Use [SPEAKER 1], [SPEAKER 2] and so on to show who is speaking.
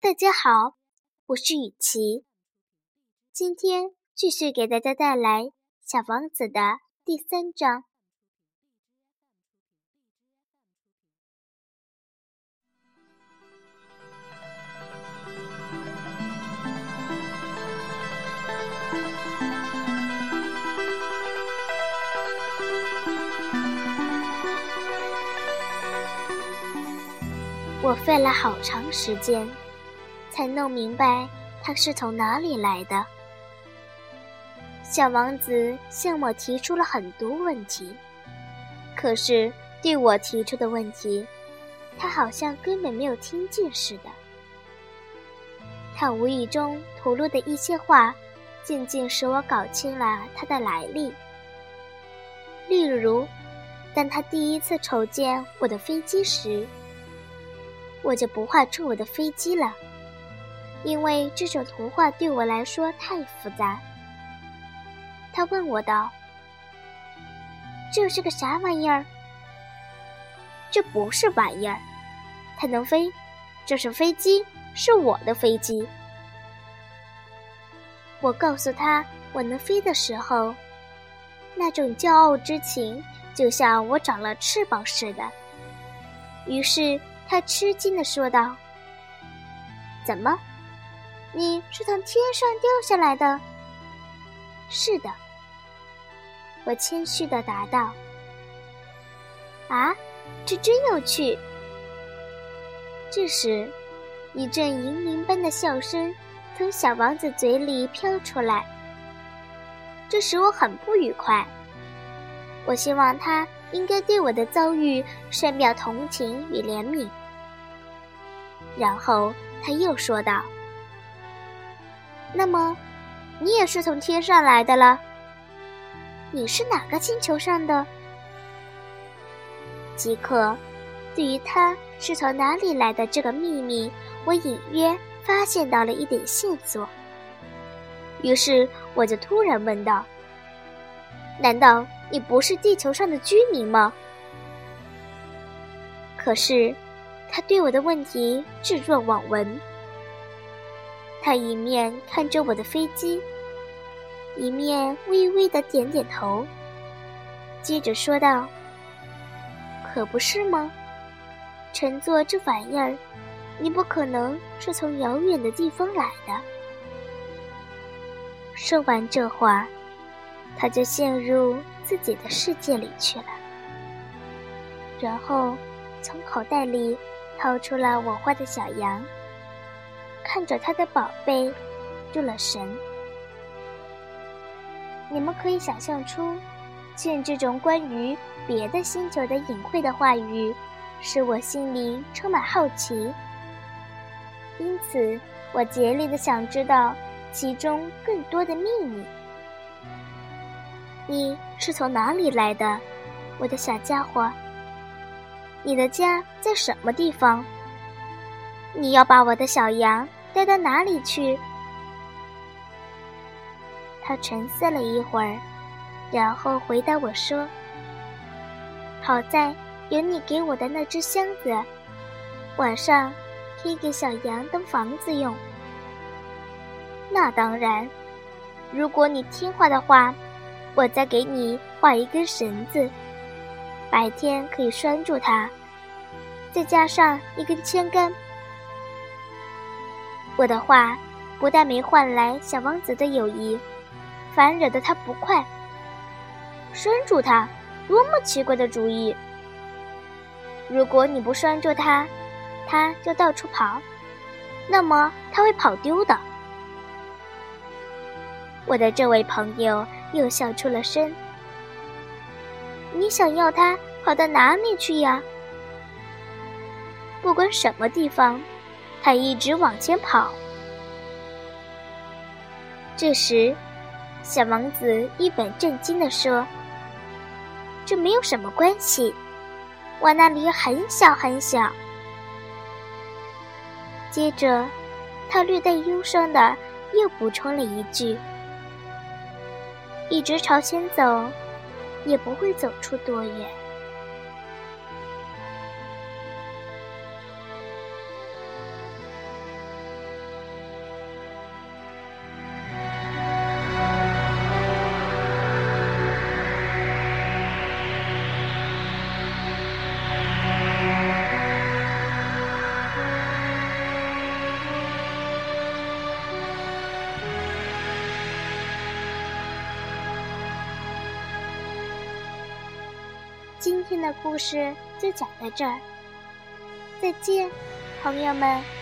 [SPEAKER 1] 大家好，我是雨琪，今天继续给大家带来《小王子》的第三章。我费了好长时间，才弄明白他是从哪里来的。小王子向我提出了很多问题，可是对我提出的问题，他好像根本没有听见似的。他无意中吐露的一些话，渐渐使我搞清了他的来历。例如，当他第一次瞅见我的飞机时，我就不画出我的飞机了，因为这种图画对我来说太复杂。他问我道：“这是个啥玩意儿？”“这不是玩意儿，它能飞，这是飞机，是我的飞机。”我告诉他我能飞的时候，那种骄傲之情就像我长了翅膀似的。于是。他吃惊地说道：“怎么，你是从天上掉下来的？”“是的。”我谦虚的答道。“啊，这真有趣。”这时，一阵银铃般的笑声从小王子嘴里飘出来，这使我很不愉快。我希望他。应该对我的遭遇深表同情与怜悯。然后他又说道：“那么，你也是从天上来的了？你是哪个星球上的？”即刻，对于他是从哪里来的这个秘密，我隐约发现到了一点线索。于是，我就突然问道：“难道？”你不是地球上的居民吗？可是，他对我的问题置若罔闻。他一面看着我的飞机，一面微微的点点头，接着说道：“可不是吗？乘坐这玩意儿，你不可能是从遥远的地方来的。”说完这话，他就陷入。自己的世界里去了，然后从口袋里掏出了我画的小羊，看着他的宝贝入了神。你们可以想象出，见这种关于别的星球的隐晦的话语，使我心里充满好奇。因此，我竭力的想知道其中更多的秘密。你是从哪里来的，我的小家伙？你的家在什么地方？你要把我的小羊带到哪里去？他沉思了一会儿，然后回答我说：“好在有你给我的那只箱子，晚上可以给小羊当房子用。那当然，如果你听话的话。”我再给你画一根绳子，白天可以拴住它，再加上一根铅杆。我的话不但没换来小王子的友谊，反而惹得他不快。拴住他，多么奇怪的主意！如果你不拴住他，他就到处跑，那么他会跑丢的。我的这位朋友。又笑出了声。你想要他跑到哪里去呀？不管什么地方，他一直往前跑。这时，小王子一本正经地说：“这没有什么关系，我那里很小很小。”接着，他略带忧伤的又补充了一句。一直朝前走，也不会走出多远。今天的故事就讲到这儿，再见，朋友们。